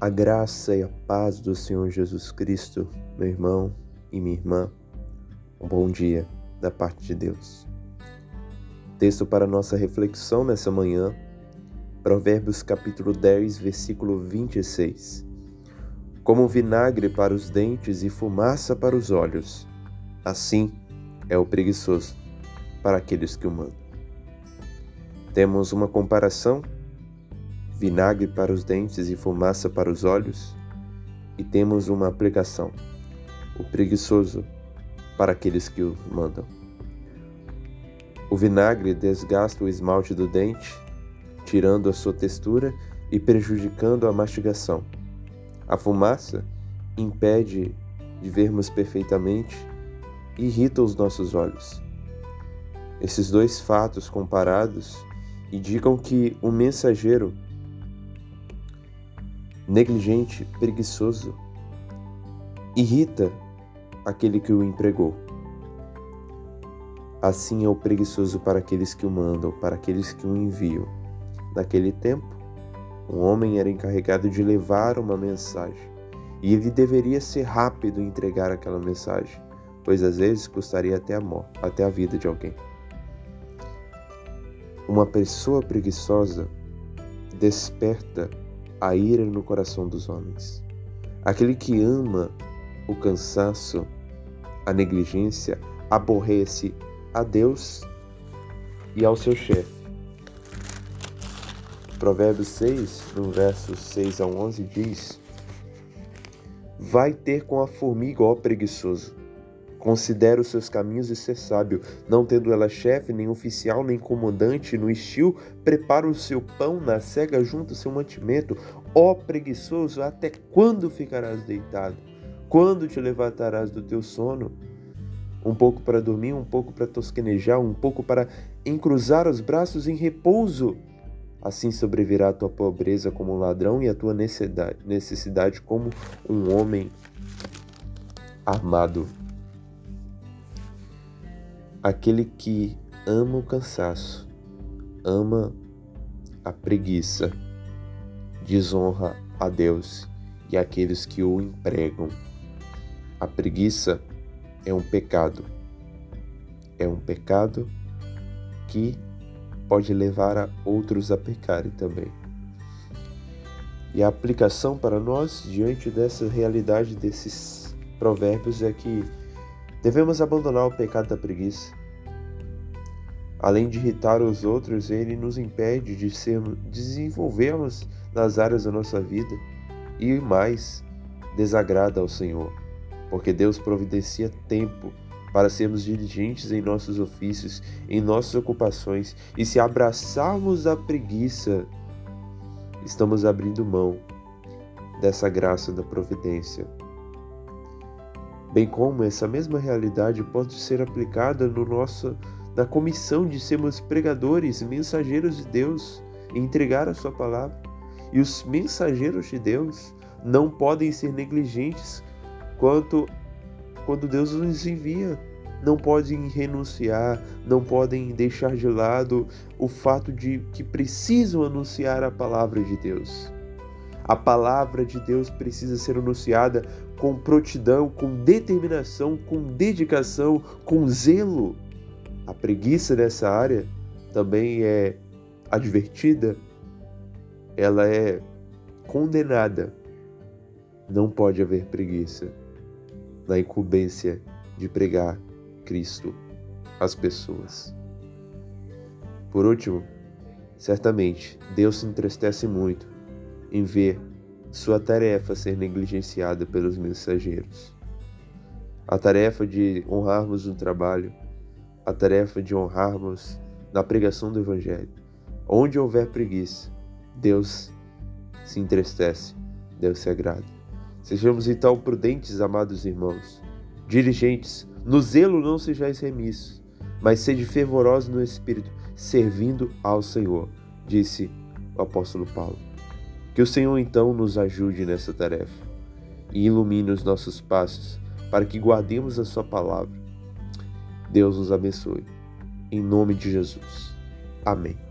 A graça e a paz do Senhor Jesus Cristo, meu irmão e minha irmã, um bom dia da parte de Deus. Texto para nossa reflexão nessa manhã, Provérbios capítulo 10, versículo 26. Como vinagre para os dentes e fumaça para os olhos, assim é o preguiçoso para aqueles que o mandam. Temos uma comparação vinagre para os dentes e fumaça para os olhos, e temos uma aplicação: o preguiçoso para aqueles que o mandam. O vinagre desgasta o esmalte do dente, tirando a sua textura e prejudicando a mastigação. A fumaça impede de vermos perfeitamente e irrita os nossos olhos. Esses dois fatos comparados indicam que o mensageiro negligente, preguiçoso, irrita aquele que o empregou. Assim é o preguiçoso para aqueles que o mandam, para aqueles que o enviam. Naquele tempo, um homem era encarregado de levar uma mensagem e ele deveria ser rápido em entregar aquela mensagem, pois às vezes custaria até a morte, até a vida de alguém. Uma pessoa preguiçosa desperta a ira no coração dos homens. Aquele que ama o cansaço, a negligência, aborrece a Deus e ao seu chefe. Provérbios 6, no verso 6 a 11, diz: Vai ter com a formiga, ó preguiçoso, Considera os seus caminhos e ser sábio. Não tendo ela chefe, nem oficial, nem comandante no estio, prepara o seu pão na cega junto ao seu mantimento. Ó preguiçoso, até quando ficarás deitado? Quando te levantarás do teu sono? Um pouco para dormir, um pouco para tosquenejar, um pouco para encruzar os braços em repouso. Assim sobrevirá a tua pobreza como um ladrão e a tua necessidade como um homem armado. Aquele que ama o cansaço, ama a preguiça, desonra a Deus e aqueles que o empregam. A preguiça é um pecado. É um pecado que pode levar a outros a pecarem também. E a aplicação para nós diante dessa realidade desses provérbios é que Devemos abandonar o pecado da preguiça. Além de irritar os outros, ele nos impede de sermos, desenvolvermos nas áreas da nossa vida e mais desagrada ao Senhor, porque Deus providencia tempo para sermos diligentes em nossos ofícios, em nossas ocupações, e se abraçarmos a preguiça, estamos abrindo mão dessa graça da providência bem como essa mesma realidade pode ser aplicada no nosso, na comissão de sermos pregadores, mensageiros de Deus e entregar a sua palavra. E os mensageiros de Deus não podem ser negligentes quanto quando Deus nos envia. Não podem renunciar, não podem deixar de lado o fato de que precisam anunciar a palavra de Deus. A palavra de Deus precisa ser anunciada com prontidão, com determinação, com dedicação, com zelo. A preguiça nessa área também é advertida, ela é condenada. Não pode haver preguiça na incumbência de pregar Cristo às pessoas. Por último, certamente Deus se entristece muito em ver sua tarefa ser negligenciada pelos mensageiros. A tarefa de honrarmos no trabalho, a tarefa de honrarmos na pregação do Evangelho. Onde houver preguiça, Deus se entristece, Deus se agrada. Sejamos então prudentes, amados irmãos, dirigentes, no zelo não sejais remissos, mas sede fervorosos no espírito, servindo ao Senhor, disse o apóstolo Paulo. Que o Senhor então nos ajude nessa tarefa e ilumine os nossos passos para que guardemos a Sua palavra. Deus nos abençoe. Em nome de Jesus. Amém.